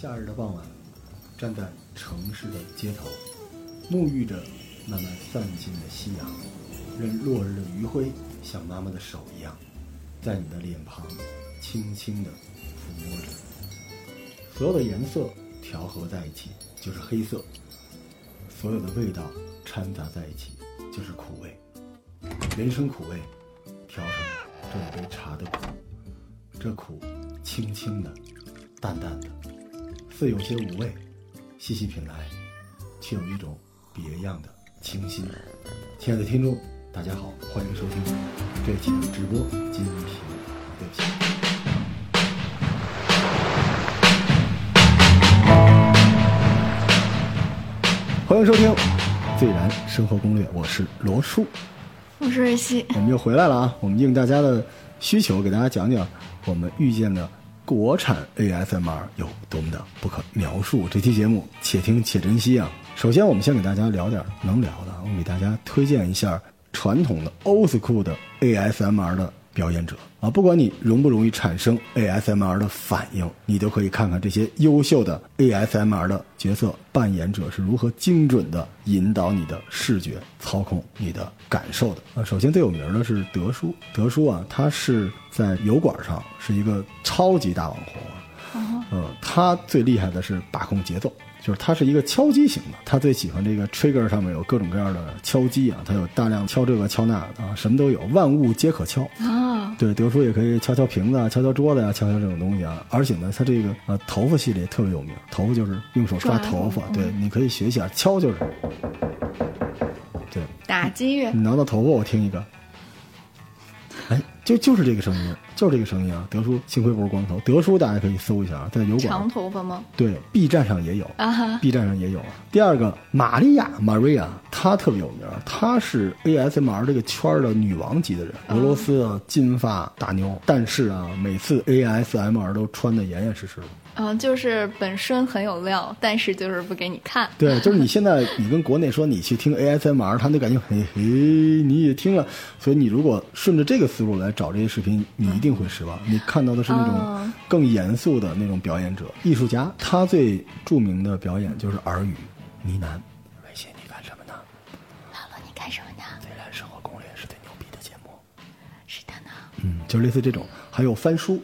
夏日的傍晚，站在城市的街头，沐浴着慢慢散尽的夕阳，任落日的余晖像妈妈的手一样，在你的脸庞轻轻地抚摸着。所有的颜色调和在一起就是黑色，所有的味道掺杂在一起就是苦味。人生苦味，调成这一杯茶的苦，这苦轻轻的，淡淡的。似有些无味，细细品来，却有一种别样的清新。亲爱的听众，大家好，欢迎收听这期的直播精品对不起。欢迎收听《最然生活攻略》，我是罗叔，我是瑞希，我们又回来了啊！我们应大家的需求，给大家讲讲我们遇见的。国产 ASMR 有多么的不可描述？这期节目且听且珍惜啊！首先，我们先给大家聊点能聊的，我给大家推荐一下传统的 Old School 的 ASMR 的表演者啊！不管你容不容易产生 ASMR 的反应，你都可以看看这些优秀的 ASMR 的角色扮演者是如何精准的引导你的视觉，操控你的感受的啊！首先最有名的是德叔，德叔啊，他是。在油管上是一个超级大网红啊，嗯，他最厉害的是把控节奏，就是他是一个敲击型的，他最喜欢这个 trigger 上面有各种各样的敲击啊，他有大量敲这个敲那啊，什么都有，万物皆可敲啊。对，德叔也可以敲敲瓶子啊、敲敲桌子呀，敲敲这种东西啊。而且呢，他这个呃头发系列特别有名，头发就是用手抓头发，对，你可以学一下敲就是，对，打击乐，你挠挠头发，我听一个。哎，就就是这个声音，就是这个声音啊！德叔幸亏不是光头，德叔大家可以搜一下啊，在油管长头发吗？对，B 站上也有啊哈，B 站上也有啊。第二个，玛利亚 Maria，她特别有名，她是 ASMR 这个圈的女王级的人，俄罗斯的金发大妞，但是啊，每次 ASMR 都穿的严严实实的。嗯，就是本身很有料，但是就是不给你看。对，就是你现在你跟国内说你去听 ASMR，他就感觉嘿嘿，你也听了，所以你如果顺着这个思路来找这些视频，你一定会失望。你看到的是那种更严肃的那种表演者、艺术家，他最著名的表演就是耳语呢喃。微信，你干什么呢？老罗，你干什么呢？虽然生活攻略是最牛逼的节目。是的呢。嗯，就类似这种，还有翻书。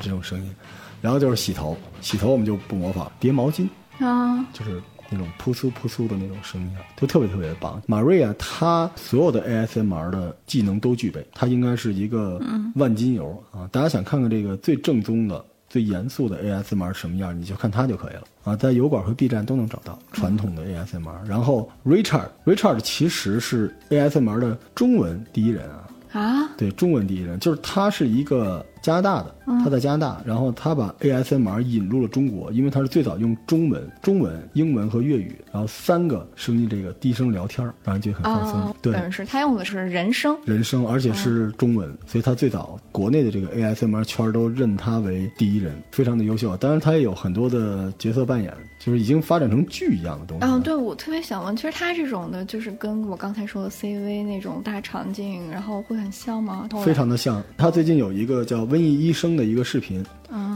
就这种声音，然后就是洗头，洗头我们就不模仿，叠毛巾啊，就是那种扑簌扑簌的那种声音，就特别特别棒。马瑞亚她所有的 ASMR 的技能都具备，她应该是一个万金油啊！大家想看看这个最正宗的、最严肃的 ASMR 什么样，你就看她就可以了啊！在油管和 B 站都能找到传统的 ASMR。然后 Richard，Richard 其实是 ASMR 的中文第一人啊啊，对，中文第一人，就是他是一个。加拿大的，他在加拿大，然后他把 ASMR 引入了中国，因为他是最早用中文、中文、英文和粤语，然后三个声音这个低声聊天，让人觉得很放松。对，是他用的是人声，人声，而且是中文，所以他最早国内的这个 ASMR 圈都认他为第一人，非常的优秀。当然，他也有很多的角色扮演，就是已经发展成剧一样的东西。嗯，对，我特别想问，其实他这种的，就是跟我刚才说的 CV 那种大场景，然后会很像吗？非常的像。他最近有一个叫。瘟疫医生的一个视频，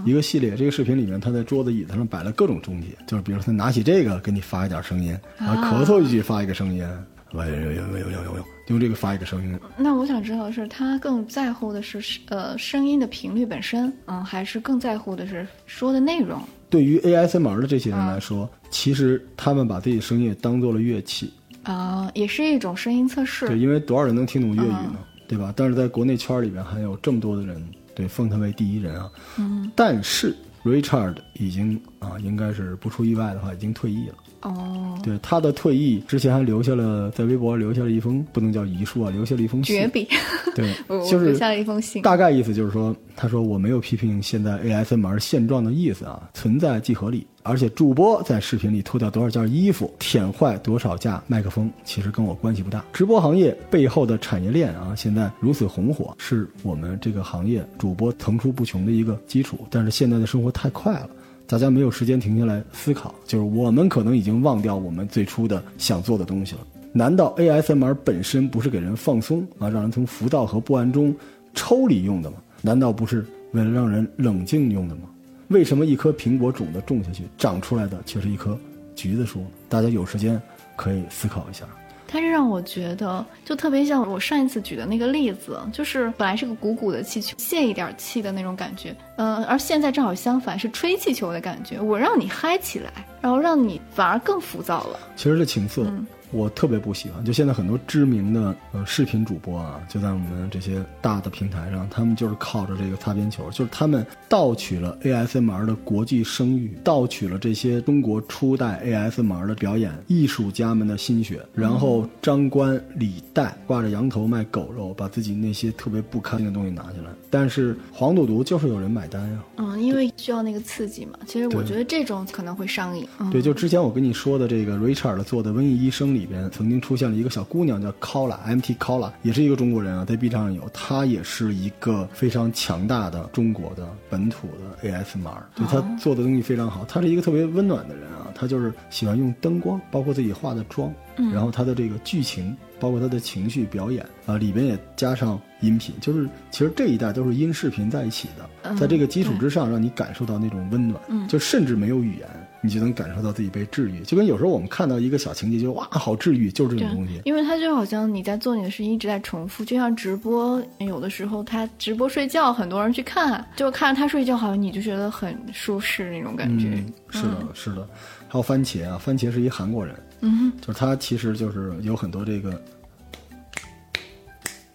一个系列。这个视频里面，他在桌子椅子上摆了各种东西，就是比如说他拿起这个给你发一点声音，然后咳嗽一句发一个声音，喂喂喂喂喂喂，用这个发一个声音。那我想知道是他更在乎的是呃声音的频率本身，嗯，还是更在乎的是说的内容？对于 ASMR 的这些人来说，其实他们把自己声音当做了乐器啊，也是一种声音测试。对，因为多少人能听懂粤语呢？对吧？但是在国内圈里边还有这么多的人。对，封他为第一人啊！嗯，但是 Richard 已经啊，应该是不出意外的话，已经退役了。哦，对，他的退役之前还留下了在微博留下了一封不能叫遗书啊，留下了一封绝笔。对，就是留下了一封信。大概意思就是说，他说我没有批评现在 ASMR 现状的意思啊，存在即合理。而且主播在视频里脱掉多少件衣服，舔坏多少架麦克风，其实跟我关系不大。直播行业背后的产业链啊，现在如此红火，是我们这个行业主播层出不穷的一个基础。但是现在的生活太快了，大家没有时间停下来思考，就是我们可能已经忘掉我们最初的想做的东西了。难道 ASMR 本身不是给人放松啊，让人从浮躁和不安中抽离用的吗？难道不是？为了让人冷静用的吗？为什么一颗苹果种子种下去，长出来的却是一棵橘子树？大家有时间可以思考一下。它是让我觉得，就特别像我上一次举的那个例子，就是本来是个鼓鼓的气球，泄一点气的那种感觉，嗯、而现在正好相反，是吹气球的感觉。我让你嗨起来，然后让你反而更浮躁了。其实这情色，我特别不喜欢。就现在很多知名的呃视频主播啊，就在我们这些大的平台上，他们就是靠着这个擦边球，就是他们盗取了 ASMR 的国际声誉，盗取了这些中国初代 ASMR 的表演艺术家们的心血，然后张冠李戴，挂着羊头卖狗肉，把自己那些特别不堪的东西拿下来。但是黄赌毒就是有人买单呀、嗯，因为需要那个刺激嘛。其实我觉得这种可能会上瘾。嗯、对，就之前我跟你说的这个 Richard 做的《瘟疫医生》里边，曾经出现了一个小姑娘叫 Kola，MT Kola，也是一个中国人啊，在 B 站上有，她也是一个非常强大的中国的本土的 ASMR，对她做的东西非常好，她是一个特别温暖的人啊，她就是喜欢用灯光，包括自己化的妆，然后她的这个剧情，包括她的情绪表演啊，里边也加上音频，就是其实这一代都是音视频在一起的，在这个基础之上，让你感受到那种温暖，就甚至没有语言。你就能感受到自己被治愈，就跟有时候我们看到一个小情节，就哇，好治愈，就是这种东西。因为它就好像你在做你的事情一直在重复，就像直播，有的时候他直播睡觉，很多人去看，就看着他睡觉，好像你就觉得很舒适那种感觉。嗯，是的，是的。还有番茄啊，番茄是一韩国人，嗯就是他其实就是有很多这个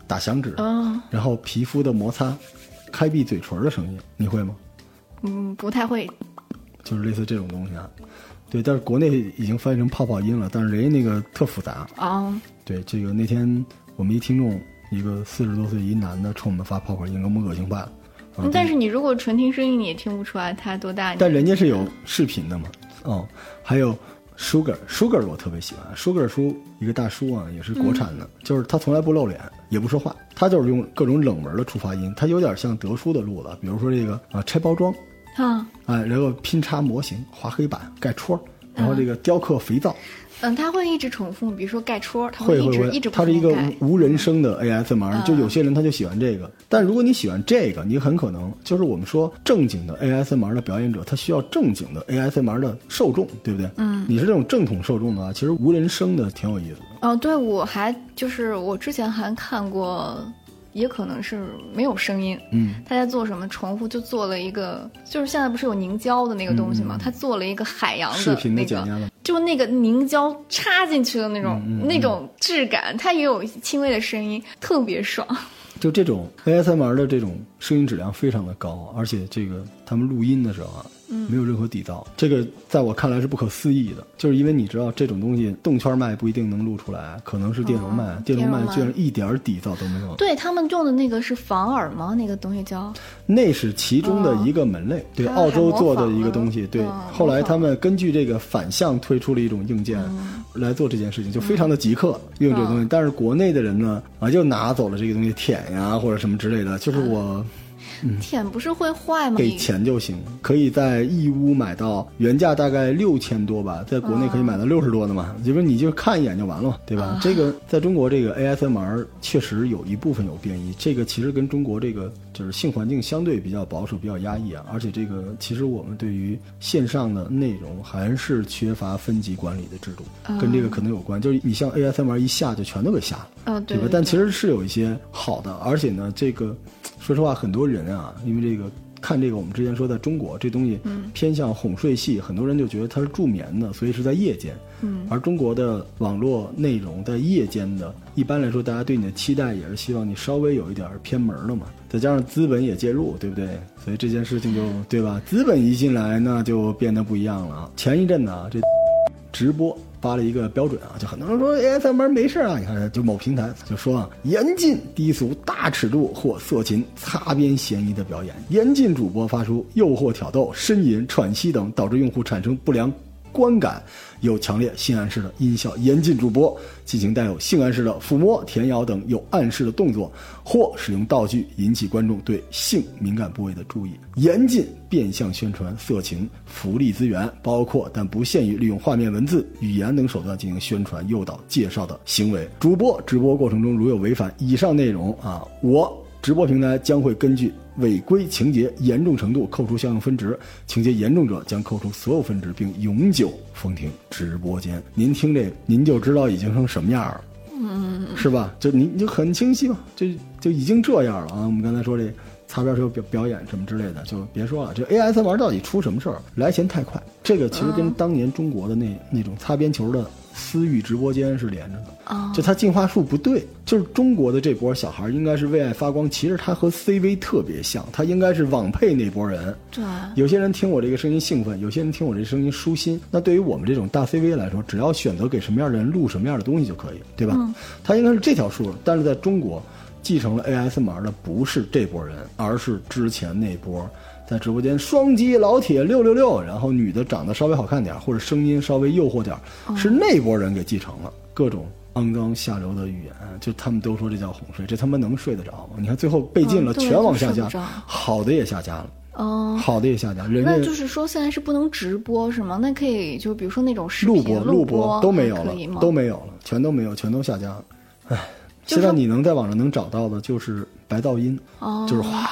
打响指，然后皮肤的摩擦、开闭嘴唇的声音，你会吗？嗯，不太会。就是类似这种东西啊。对，但是国内已经翻译成泡泡音了，但是人家那个特复杂。啊、对，这个那天我们一听众，一个四十多岁一男的冲我们发泡泡音，给我们恶心坏了。但是你如果纯听声音，你也听不出来他多大。但人家是有视频的嘛，哦，还有 Sugar，Sugar 我特别喜欢，Sugar 叔一个大叔啊，也是国产的，就是他从来不露脸，也不说话，他就是用各种冷门的触发音，他有点像德叔的路子，比如说这个啊拆包装，啊，啊，然后拼插模型、画黑板、盖戳，然后这个雕刻肥皂，嗯，他会一直重复，比如说盖戳，他一会会会直一直，它是一个无人声的 ASMR，就有些人他就喜欢这个。但如果你喜欢这个，你很可能就是我们说正经的 ASMR 的表演者，他需要正经的 ASMR 的受众，对不对？嗯，你是这种正统受众的话，其实无人声的挺有意思的。哦，对，我还就是我之前还看过，也可能是没有声音，嗯，他在做什么重复，就做了一个，就是现在不是有凝胶的那个东西吗？他做了一个海洋嗯视频的那个，就那个凝胶插进去的那种、嗯那种质感，它也有轻微的声音，特别爽。就这种 ASMR 的这种声音质量非常的高，而且这个他们录音的时候啊，没有任何底噪，这个在我看来是不可思议的。就是因为你知道这种东西动圈麦不一定能录出来，可能是电容麦，哦电容麦居然一点底噪都没有。对他们用的那个是防耳吗？那个东西叫那是其中的一个门类，对，澳洲做的一个东西，对。嗯后来他们根据这个反向推出了一种硬件来做这件事情，就非常的极客用这个东西。但是国内的人呢，啊，就拿走了这个东西舔呀或者什么之类的，就是我。舔不是会坏吗？给钱就行，可以在义乌买到原价大概六千多吧，在国内可以买到六十多的嘛，就是你就看一眼就完了嘛，对吧？这个在中国这个 ASMR 确实有一部分有变异，这个其实跟中国这个就是性环境相对比较保守、比较压抑啊，而且这个其实我们对于线上的内容还是缺乏分级管理的制度，跟这个可能有关。就是你像 ASMR 一下就全都给下了。对吧？但其实是有一些好的，而且呢，这个说实话，很多人啊，因为这个看这个，我们之前说在中国这东西偏向哄睡戏，很多人就觉得它是助眠的，所以是在夜间。嗯，而中国的网络内容在夜间的，一般来说，大家对你的期待也是希望你稍微有一点偏门的嘛。再加上资本也介入，对不对？所以这件事情就对吧？资本一进来，那就变得不一样了啊。前一阵呢，这直播发了一个标准啊，就很多人说哎，咱们没事啊，你看就某平台就说啊，严禁低俗、大尺度或色情、擦边嫌疑的表演，严禁主播发出诱惑、挑逗、呻吟、喘息等导致用户产生不良观感，有强烈性暗示的音效，严禁主播进行带有性暗示的抚摸、舔咬等有暗示的动作，或使用道具引起观众对性敏感部位的注意，严禁变相宣传色情、福利资源，包括但不限于利用画面、文字、语言等手段进行宣传、诱导、介绍的行为。主播直播过程中如有违反以上内容啊，我。直播平台将会根据违规情节严重程度扣除相应分值，情节严重者将扣除所有分值，并永久封停直播间。您听这，您就知道已经成什么样了，嗯，是吧？就您就很清晰嘛，就就已经这样了啊。我们刚才说这擦边球表表演什么之类的，就别说了。这 ASMR 到底出什么事儿？来钱太快，这个其实跟当年中国的那那种擦边球的。私域直播间是连着的，哦就它进化数不对，就是中国的这波小孩应该是为爱发光，其实他和 CV 特别像，他应该是网配那波人。对，有些人听我这个声音兴奋，有些人听我这声音舒心。那对于我们这种大 CV 来说，只要选择给什么样的人录什么样的东西就可以，对吧？他应该是这条数，但是在中国，继承了 ASMR 的不是这波人，而是之前那波在直播间双击老铁六六六，然后女的长得稍微好看点，或者声音稍微诱惑点，是那波人给继承了各种。肮脏下流的语言，就他们都说这叫哄睡，这他妈能睡得着吗？你看最后被禁了，嗯全网下架好的也下架了。哦。好的也下架，人家那就是说，现在是不能直播是吗？那可以，就比如说那种视频录播、录播都没有了都没有了，全都没有，全都下架了。唉，就是现在你能在网上能找到的就是白噪音，哦就是哗。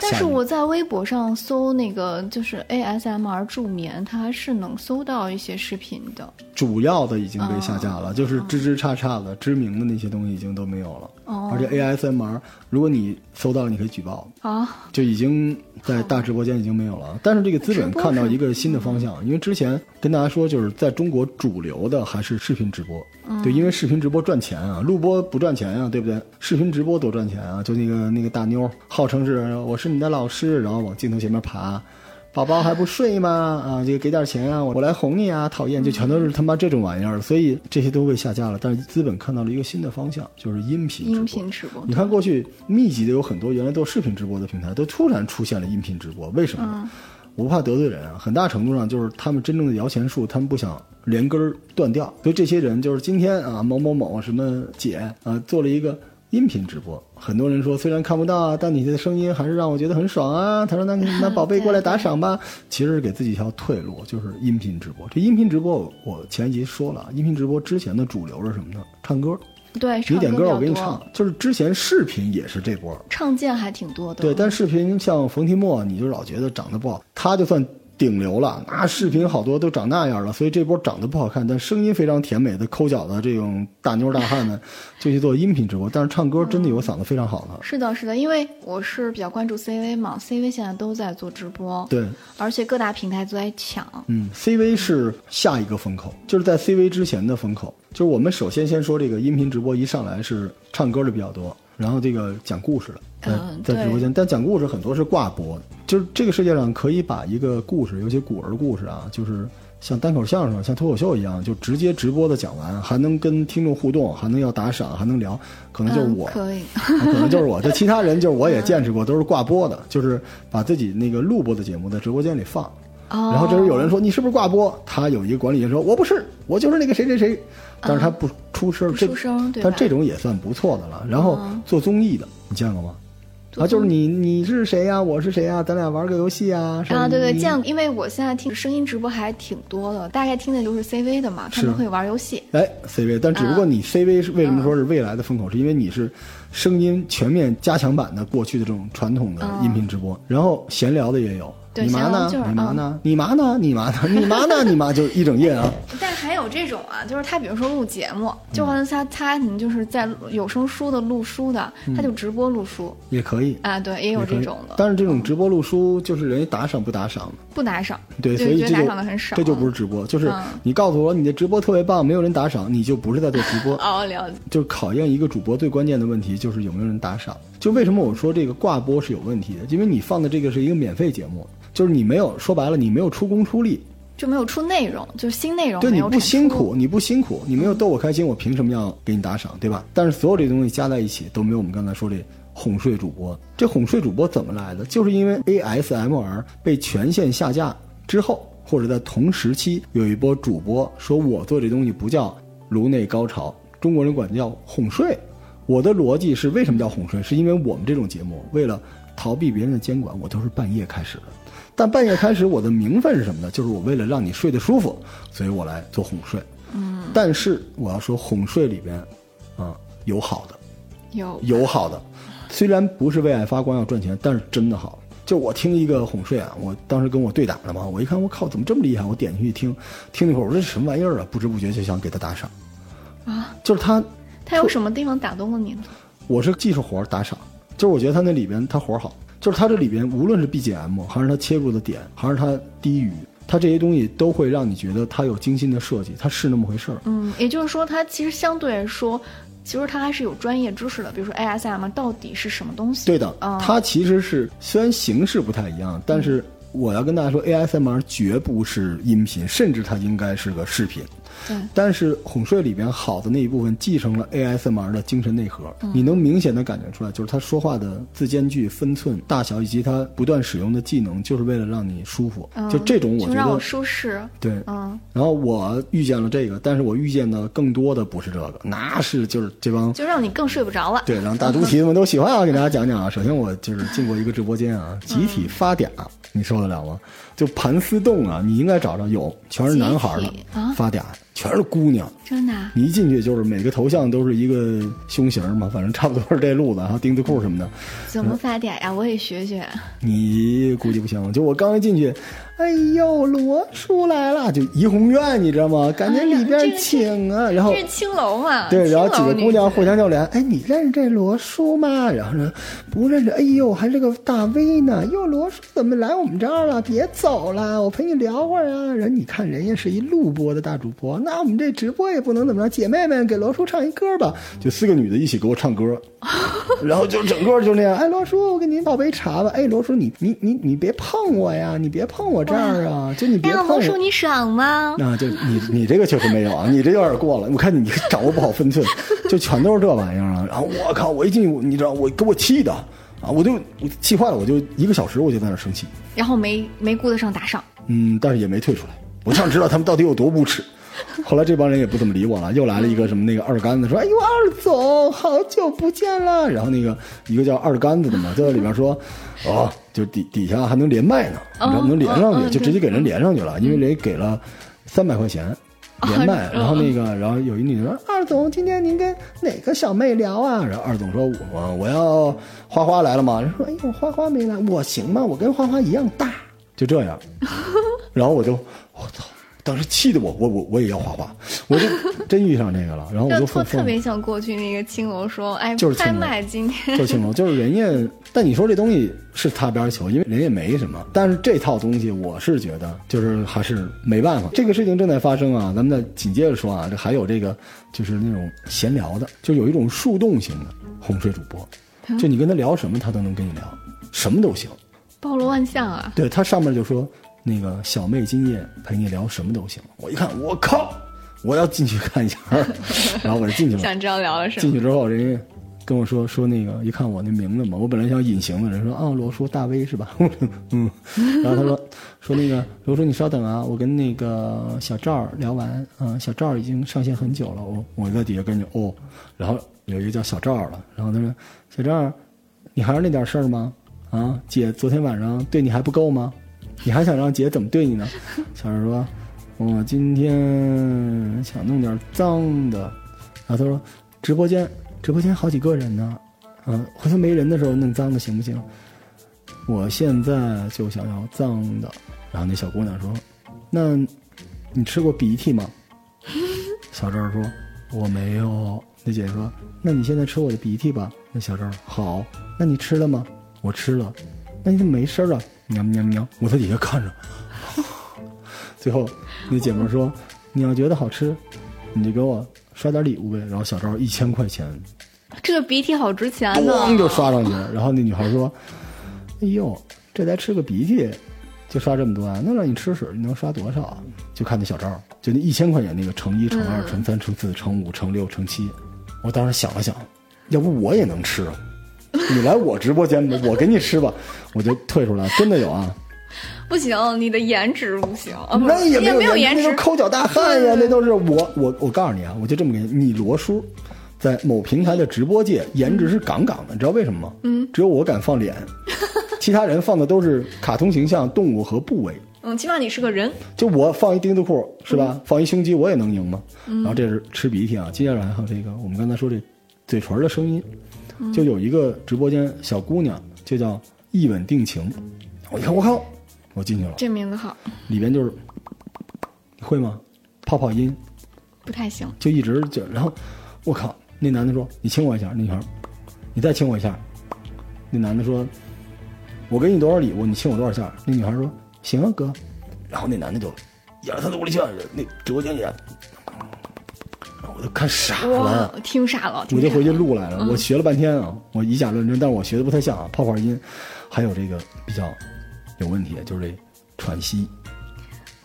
但是我在微博上搜那个就是 ASMR 助眠，它还是能搜到一些视频的。主要的已经被下架哦了，就是吱吱叉叉的知名的那些东西已经都没有了。哦而且 ASMR，如果你搜到了，你可以举报，啊，就已经在大直播间已经没有了。但是这个资本看到一个新的方向，因为之前跟大家说，就是在中国主流的还是视频直播，嗯对，因为视频直播赚钱啊，录播不赚钱啊，对不对？视频直播多赚钱啊！就那个那个大妞，号称是我是你的老师，然后往镜头前面爬。宝宝还不睡吗？啊，这个给点钱啊，我我来哄你啊！讨厌，就全都是他妈这种玩意儿，所以这些都被下架了。但是资本看到了一个新的方向，就是音频直播音频直播你看过去密集的有很多原来做视频直播的平台，都突然出现了音频直播，为什么呢？我不怕得罪人啊，很大程度上就是他们真正的摇钱树，他们不想连根儿断掉，所以这些人就是今天啊某某某什么姐啊做了一个音频直播，很多人说虽然看不到啊，但你的声音还是让我觉得很爽啊。他说那那宝贝过来打赏吧，其实是给自己一条退路，就是音频直播。这音频直播我我前一集说了，音频直播之前的主流是什么呢？唱歌。对，你点歌我给你唱，就是之前视频也是这波，唱见还挺多的。对，但视频像冯提莫，你就老觉得长得不好，他就算顶流了，那视频好多都长那样了，所以这波长得不好看，但声音非常甜美的抠脚的这种大妞大汉呢，就去做音频直播，但是唱歌真的有嗓子非常好的，是的，是的，因为我是比较关注 CV 嘛，CV 现在都在做直播，对。而且各大平台都在抢。嗯，CV 是下一个风口，就是在 CV 之前的风口。就是我们首先先说这个音频直播，一上来是唱歌的比较多，然后这个讲故事的，在嗯在直播间，但讲故事很多是挂播的。就是这个世界上可以把一个故事，尤其古儿故事啊，就是像单口相声、像脱口秀一样，就直接直播的讲完，还能跟听众互动，还能要打赏，还能聊，可能就是我。嗯可以，可能就是我，这其他人就是我也见识过，都是挂播的，就是把自己那个录播的节目在直播间里放。哦然后这时候有人说你是不是挂播？他有一个管理员说我不是，我就是那个谁谁谁，但是他不出声，这出声对但这种也算不错的了。然后嗯做综艺的，你见过吗？啊，就是你你是谁呀、我是谁呀、咱俩玩个游戏啊？啊，对对，见过，因为我现在听声音直播还挺多的，大概听的就是 CV 的嘛，他们会玩游戏。哎，CV，但只不过你 CV 是为什么说是未来的风口，是因为你是声音全面加强版的过去的这种传统的音频直播，然后闲聊的也有。对你妈呢？你妈呢？你妈呢？你妈呢？你妈呢？你妈就一整夜啊！但还有这种啊，就是他比如说录节目，就好像他他你就是在有声书的录书的，他就直播录书也可以，啊，对，也有这种的，但是这种直播录书就是人家打赏不打赏的，不打赏，对，所以这就赏的很少，这就不是直播，就是嗯你告诉我你的直播特别棒，没有人打赏，你就不是在做直播。哦，了解，就是考验一个主播最关键的问题，就是有没有人打赏。就为什么我说这个挂播是有问题的？因为你放的这个是一个免费节目，就是你没有说白了，你没有出工出力，就没有出内容，就是新内容对你不辛苦，你不辛苦，你没有逗我开心，我凭什么要给你打赏，对吧？但是所有这东西加在一起都没有我们刚才说这哄睡主播。这哄睡主播怎么来的？就是因为 ASMR 被全线下架之后，或者在同时期有一波主播说我做这东西不叫颅内高潮，中国人管叫哄睡。我的逻辑是为什么叫哄睡？是因为我们这种节目为了逃避别人的监管，我都是半夜开始的。但半夜开始，我的名分是什么呢？就是我为了让你睡得舒服，所以我来做哄睡。嗯，但是我要说哄睡里边，啊、有好的，有有好的，虽然不是为爱发光要赚钱，但是真的好。就我听一个哄睡啊，我当时跟我对打了嘛，我一看我靠，怎么这么厉害？我点进去听，听了一会儿，我说这什么玩意儿啊？不知不觉就想给他打赏，啊，就是他，他有什么地方打动了你呢？我是技术活打赏，就是我觉得他那里边他活好，就是它这里边无论是 BGM 还是它切入的点，还是它低语，它这些东西都会让你觉得它有精心的设计，它是那么回事儿。嗯，也就是说，它其实相对来说，其实它还是有专业知识的，比如说 ASM 到底是什么东西？对的，嗯它其实是虽然形式不太一样，但是我要跟大家说，ASMR 绝不是音频，甚至它应该是个视频。对，但是哄睡里边好的那一部分继承了 ASMR 的精神内核，你能明显的感觉出来，就是他说话的字间距、分寸、大小，以及他不断使用的技能，就是为了让你舒服。嗯就这种，我觉就让我得舒适。对。嗯，然后我遇见了这个，但是我遇见的更多的不是这个，那是就是这帮就让你更睡不着了。对，让大猪蹄子们都喜欢啊！给大家讲讲啊。首先，我就是进过一个直播间啊，集体发嗲，你受得了吗？就盘丝洞啊，你应该找着有，全是男孩的啊发嗲，全是姑娘。真的啊？你一进去就是每个头像都是一个胸型嘛，反正差不多是这路子，然后丁字裤什么的。怎么发嗲呀？我也学学。你估计不行，就我刚一进去，哎呦，罗叔来了，就怡红院，你知道吗？感觉里边请啊，然后这是青楼嘛？对，然后几个姑娘互相叫脸，哎，你认识这罗叔吗？然后呢不认识，哎呦，还是个大 V 呢。哟，罗叔怎么来我们这儿了？别走了，我陪你聊会儿啊。人你看人家是一录播的大主播，那我们这直播也不能怎么着，姐妹们给罗叔唱一歌吧。就四个女的一起给我唱歌，然后就整个就那样。哎，罗叔，我给您倒杯茶吧。哎，罗叔，你你你你别碰我呀，你别碰我这儿啊，就你别哎呀，碰我。魔术你爽吗？啊，就你你这个确实没有啊，你这有点过了。我看你掌握不好分寸，就全都是这玩意儿啊。然后我靠，我一进去，你知道我给我气的啊，我就我气坏了，我就一个小时我就在那儿生气，然后没没顾得上打赏。嗯，但是也没退出来。我想知道他们到底有多无耻。后来这帮人也不怎么理我了，又来了一个什么那个二杆子，说：“ 哎呦，二总，好久不见了。”然后那个一个叫二杆子的嘛，就在里边说：“哦，就底底下还能连麦呢，你知道能连上去，就直接给人连上去了，因为人给了三百块钱。”连麦，嗯然后那个，然后有一女的说：“二总，今天您跟哪个小妹聊啊？”然后二总说：“我我要花花来了嘛？”人说：“哎呦，花花没来，我行吗？我跟花花一样大。”就这样，然后我就我操，当时气得我我我我也要画画，我就真遇上这个了，然后我就。特特别想过去那个青楼说，哎，就是拍卖今天就青楼，就是人家，但你说这东西是擦边球，因为人也没什么。但是这套东西，我是觉得就是还是没办法。这个事情正在发生啊，咱们再紧接着说啊，这还有这个就是那种闲聊的，就有一种树洞型的哄睡主播，就你跟他聊什么，他都能跟你聊，什么都行。包罗万象啊。对他上面就说那个小妹今夜陪你聊什么都行。我一看，我靠，我要进去看一下，然后我就进去了。想知道聊了什么？进去之后，人家跟我说说那个，一看我那名字嘛，我本来想隐形的，人说啊，罗叔大 V 是吧？我 说嗯，然后他说说那个罗叔你稍等啊，我跟那个小赵聊完，啊，小赵已经上线很久了，我我在底下跟着哦，然后有一个叫小赵儿了，然后他说小赵，你还是那点事儿吗？啊，姐昨天晚上对你还不够吗？你还想让姐怎么对你呢？小赵说，我今天想弄点脏的。然后他说，直播间直播间好几个人呢，嗯、回头没人的时候弄脏的行不行？我现在就想要脏的。然后那小姑娘说，那你吃过鼻涕吗？小赵说，我没有。那姐姐说，那你现在吃我的鼻涕吧。那小赵好，那你吃了吗？我吃了。那你怎么没声儿啊？喵喵喵！我在底下看着。最后，那姐们儿说：“你要觉得好吃，你就给我刷点礼物呗。”然后小赵一千块钱，这个鼻涕好值钱呢。咣就刷上去了。然后那女孩说：“哎呦，这才吃个鼻涕，就刷这么多啊？那让你吃屎，你能刷多少啊？”就看那小赵，就那一千块钱那个乘一、乘二、乘三、乘四、乘五、乘六、乘七。我当时想了想，要不我也能吃啊？你来我直播间吧，我给你吃吧，我就退出来。真的有啊。不行，你的颜值不行，啊、不是那也没没有颜值。抠脚大汉呀，那都是我我我告诉你啊，我就这么跟你，你罗叔在某平台的直播界颜值是杠杠的，你知道为什么吗？嗯，只有我敢放脸，其他人放的都是卡通形象、动物和部位。嗯，起码你是个人。就我放一丁子裤是吧？放一胸肌我也能赢吗？然后这是吃鼻涕啊，接下来还有这个我们刚才说这嘴唇的声音，就有一个直播间小姑娘，就叫一吻定情。我一看，我靠，我进去了，这名字好，里边就是你会吗？泡泡音不太行。就一直就，然后我靠，那男的说你亲我一下，那女孩，你再亲我一下。那男的说，我给你多少礼物，你亲我多少下？那女孩说行啊哥，然后那男的就仰着他的武力下，那直播间里，我都看傻哇了。，听傻了，听我就回去录来了，我学了半天啊，我以假乱真，但是我学的不太像啊，泡泡音，还有这个比较有问题，就是这喘息，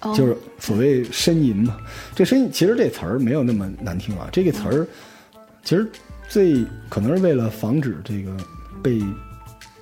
哦就是所谓呻吟嘛。这呻吟其实这词儿没有那么难听啊，这个词儿其实最可能是为了防止这个被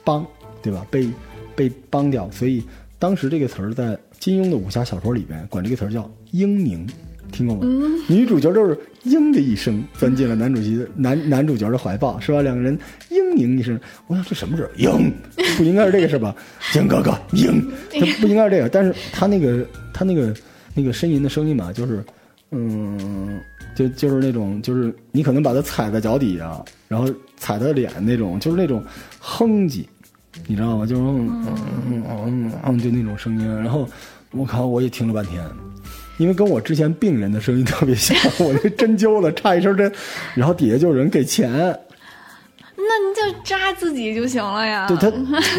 帮，对吧？被被帮掉，所以当时这个词儿在金庸的武侠小说里边管这个词儿叫英宁。听过吗？女主角就是“嘤”的一声钻进了男主角的男男主角的怀抱，是吧？两个人嘤咛一声，我想这什么事？嘤，不应该是这个是吧？嘤哥哥，嘤，他不应该是这个，但是他那个他那个那个呻吟的声音嘛，就是嗯，就就是那种，就是你可能把他踩在脚底下，然后踩他脸那种，就是那种哼唧，你知道吗？就是嗯嗯嗯嗯嗯，就那种声音。然后我靠，我也听了半天，因为跟我之前病人的声音特别像，我那针灸了，插一身针，然后底下就有人给钱，那你就扎自己就行了呀。对他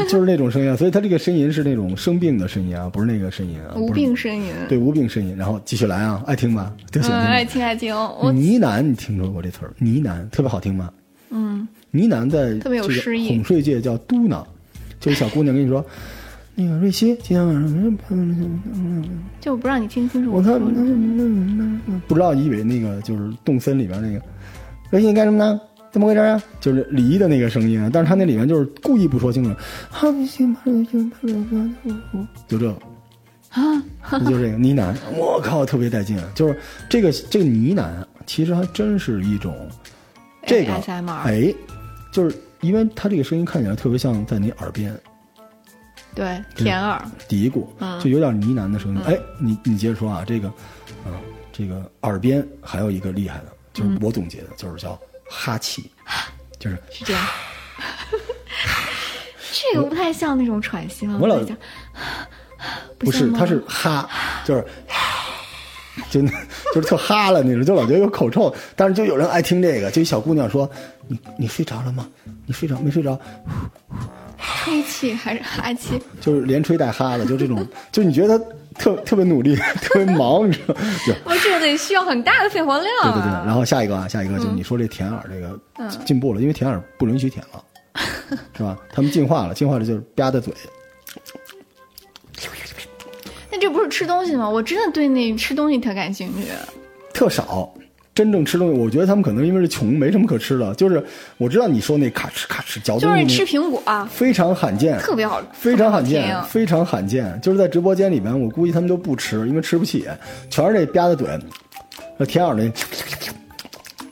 就是那种声音啊，所以他这个呻吟是那种生病的呻吟啊，不是那个呻吟啊，无病呻吟。对无病呻吟。然后继续来啊，爱听吧？特喜嗯。爱听爱听，我呢喃，你听说过这词儿？呢喃特别好听吗？嗯，呢喃在特别有诗意哄睡界叫嘟囔，就是小姑娘跟你说，那个瑞希今天晚上，就不让你听清楚我。不知道以为那个就是动森里边那个瑞希你干什么呢？怎么回事啊？就是李一的那个声音，但是他那里面就是故意不说清楚，就这个。啊，就这个呢喃，我靠，特别带劲。就是这个这个呢喃，其实还真是一种这个哎，就是因为它这个声音看起来特别像在你耳边对，甜耳，嘀咕，嗯就有点呢喃的声音。哎，你你接着说啊，这个，啊，这个耳边还有一个厉害的，就是嗯我总结的，就是叫哈气，就是是这样。这个不太像那种喘息吗？我老在讲不是，他是哈，就是。就那就是特哈了那种，就老觉得有口臭，但是就有人爱听这个。就一小姑娘说：“你你睡着了吗？你睡着没睡着？”吹气还是哈气？就是连吹带哈的，就这种，就你觉得他特特别努力，特别忙，你知道？对我这个得需要很大的肺活量啊。对对对。然后下一个啊，下一个就是你说这舔耳这个嗯进步了，因为舔耳不允许舔了，是吧？他们进化了，进化了就是吧嗒嘴，那这不是吃东西吗？我真的对那吃东西特感兴趣。特少。真正吃东西，我觉得他们可能因为是穷，没什么可吃的。就是我知道你说那咔哧咔哧嚼就是东西那，吃苹果，非常罕见，特别好，非常罕见非常罕见。就是在直播间里面，我估计他们都不吃，因为吃不起，全是那吧嗒嘴，那舔耳那，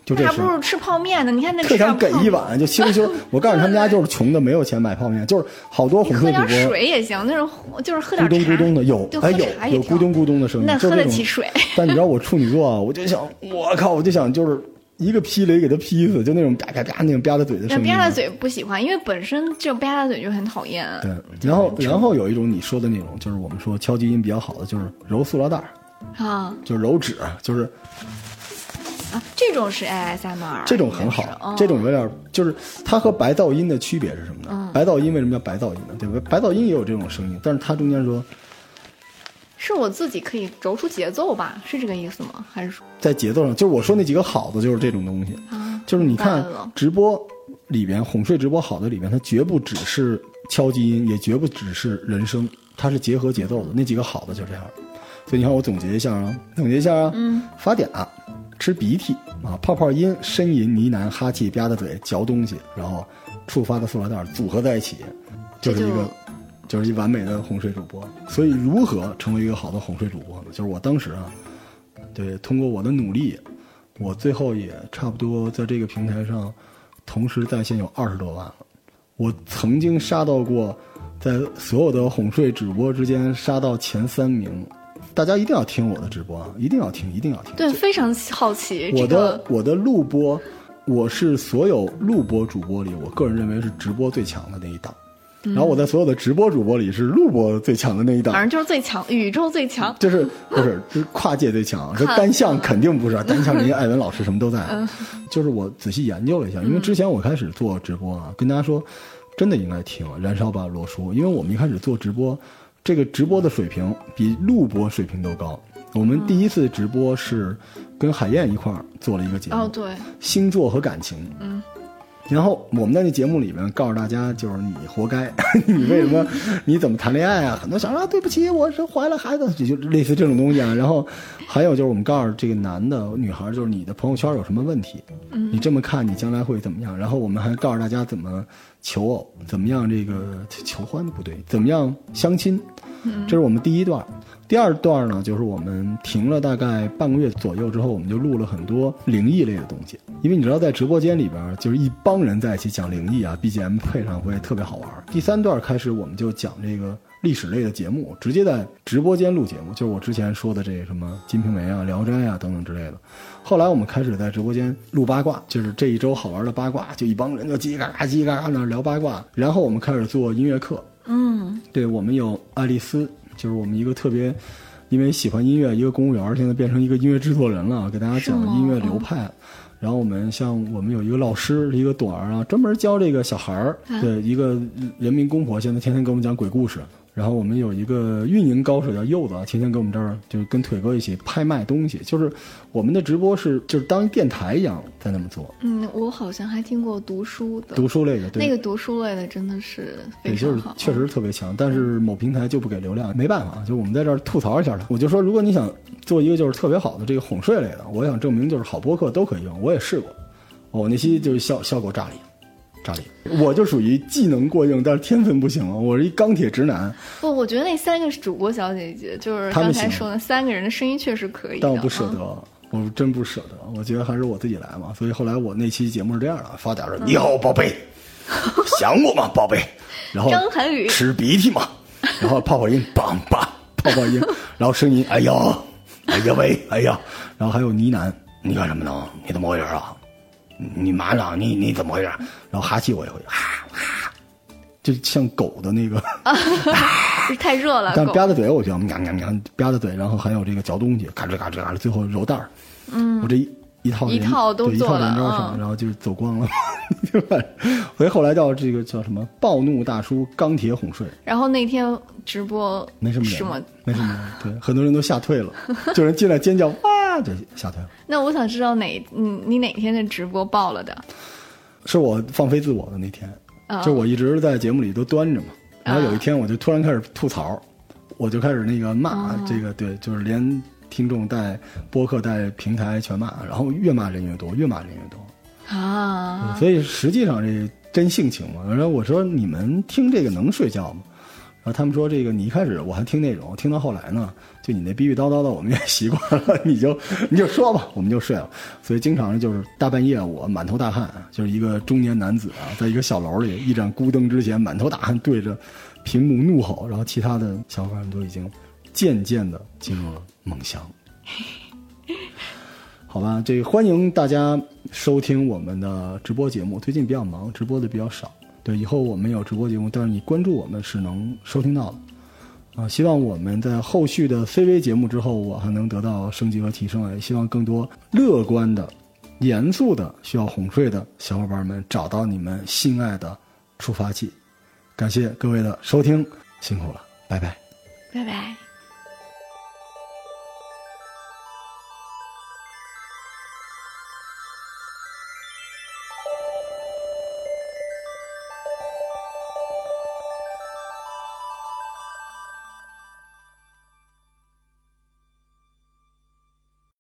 就还不如吃泡面呢。你看那特想给一碗就羞羞。我告诉你，他们家就是穷的，没有钱买泡面，就是好多哄喝点睡主播水也行，那种就是喝点咕，咚咕咚的，有就喝哎有有咕咚咕咚的声音，那喝就这种得起水。但你知道我处女座啊，我就想，我靠，我就想就是一个劈雷给他劈死，就那种啪啪啪那种吧嗒嘴的那声音。吧嗒嘴不喜欢，因为本身就吧嗒嘴就很讨厌。对，然后然后有一种你说的那种，就是我们说敲击音比较好的，就是揉塑料袋儿，啊就是揉纸，就是啊，这种是 ASMR，这种很好，哦这种有点就是它和白噪音的区别是什么呢？嗯白噪音为什么叫白噪音呢？对不对？白噪音也有这种声音，但是它中间说是我自己可以轴出节奏吧？是这个意思吗？还是说在节奏上，就是我说那几个好的就是这种东西，啊？就是你看直播里边哄睡直播好的里边，它绝不只是敲击音，也绝不只是人声，它是结合节奏的。那几个好的就这样。所以你看，我总结一下啊，总结一下啊，嗯，发嗲，吃鼻涕啊，泡泡音、呻吟、呢喃、哈气、吧嗒嘴、嚼东西，然后触发的塑料袋组合在一起，就是一个。就是一完美的哄睡主播，所以如何成为一个好的哄睡主播呢？就是我当时啊，对，通过我的努力，我最后也差不多在这个平台上同时在线有二十多万了。我曾经杀到过，在所有的哄睡主播之间杀到前三名。大家一定要听我的直播啊！一定要听，一定要听。对，非常好奇我这的个我的录播我是所有录播主播里，我个人认为是直播最强的那一档。然后我在所有的直播主播里是录播最强的那一档，反正就是最强，宇宙最强。就是不是就是跨界最强？这单项肯定不是，单项人家艾文老师什么都在。就是我仔细研究了一下，因为之前我开始做直播啊，跟大家说，真的应该听《燃烧吧罗叔》，因为我们一开始做直播，这个直播的水平比录播水平都高。我们第一次直播是跟海燕一块儿做了一个节目，哦对，星座和感情，嗯。然后我们在那节目里面告诉大家，就是你活该，你为什么，你怎么谈恋爱啊？很多小孩啊，对不起，我是怀了孩子，就类似这种东西啊。然后还有就是我们告诉这个男的、女孩，就是你的朋友圈有什么问题，你这么看你将来会怎么样？然后我们还告诉大家怎么求偶，怎么样这个求欢不对，怎么样相亲，这是我们第一段。第二段呢，就是我们停了大概半个月左右之后，我们就录了很多灵异类的东西。因为你知道，在直播间里边，就是一帮人在一起讲灵异啊，BGM 配上会特别好玩。第三段开始，我们就讲这个历史类的节目，直接在直播间录节目，就是我之前说的这什么《金瓶梅》啊、《聊斋》啊等等之类的。后来我们开始在直播间录八卦，就是这一周好玩的八卦，就一帮人就叽叽嘎嘎、叽叽嘎嘎那聊八卦。然后我们开始做音乐课，嗯，对我们有爱丽丝。就是我们一个特别，因为喜欢音乐，一个公务员现在变成一个音乐制作人了，给大家讲音乐流派。然后我们像我们有一个老师，一个朵儿啊，专门教这个小孩儿对一个人民公婆，现在天天给我们讲鬼故事。然后我们有一个运营高手叫柚子，天天跟我们这儿就是跟腿哥一起拍卖东西。就是我们的直播是就是当电台一样在那么做。嗯，我好像还听过读书的，读书类的，对那个读书类的真的是非常好，确实特别强。但是某平台就不给流量，没办法，就我们在这儿吐槽一下他。我就说，如果你想做一个就是特别好的这个哄睡类的，我想证明就是好播客都可以用，我也试过。哦，那期就是效效果炸裂。炸裂！我就属于技能过硬，但是天分不行我是一钢铁直男。不，我觉得那三个是主播小姐姐，就是刚才说的三个人的声音确实可以。但我不舍得，我真不舍得。我觉得还是我自己来嘛。所以后来我那期节目是这样的：发点说你好，宝贝，想我吗，宝贝？然后张涵予吃鼻涕嘛，然后泡泡音，梆梆泡泡音，然后声音，哎呀，哎呀喂，哎呀，然后还有呢喃，你干什么呢？你怎么回事啊？你妈呢？你你怎么回事？然后哈气我也会哈哈，就像狗的那个 太热了。但吧嗒嘴，我觉得喵喵喵吧嗒嘴，然后还有这个嚼东西，嘎吱嘎吱嘎吱，最后揉蛋儿。嗯，我这一一套一套都做了，然后就走光了。所以后来叫这个叫什么暴怒大叔钢铁哄睡。然后那天直播没什么什么，没什么人对，很多人都吓退了，就人进来尖叫哇，就吓退了。那我想知道哪你你哪天的直播爆了的？是我放飞自我的那天，就我一直在节目里都端着嘛。然后有一天我就突然开始吐槽，我就开始那个骂这个对，就是连听众带播客带平台全骂，然后越骂人越多，越骂人越多。啊，所以实际上这真性情嘛。然后我说你们听这个能睡觉吗？然后他们说这个你一开始我还听那种，听到后来呢，就你那逼逼叨叨的我们也习惯了，你就 你就说吧，我们就睡了。所以经常就是大半夜我满头大汗，就是一个中年男子啊，在一个小楼里一盏孤灯之前满头大汗对着屏幕怒吼，然后其他的小伙伴都已经渐渐的进入了梦乡。好吧，这欢迎大家收听我们的直播节目。最近比较忙，直播的比较少。对，以后我们有直播节目，但是你关注我们是能收听到的。啊，希望我们在后续的 CV 节目之后，我还能得到升级和提升。也希望更多乐观的、严肃的、需要哄睡的小伙伴们找到你们心爱的触发器。感谢各位的收听，辛苦了，拜拜，拜拜。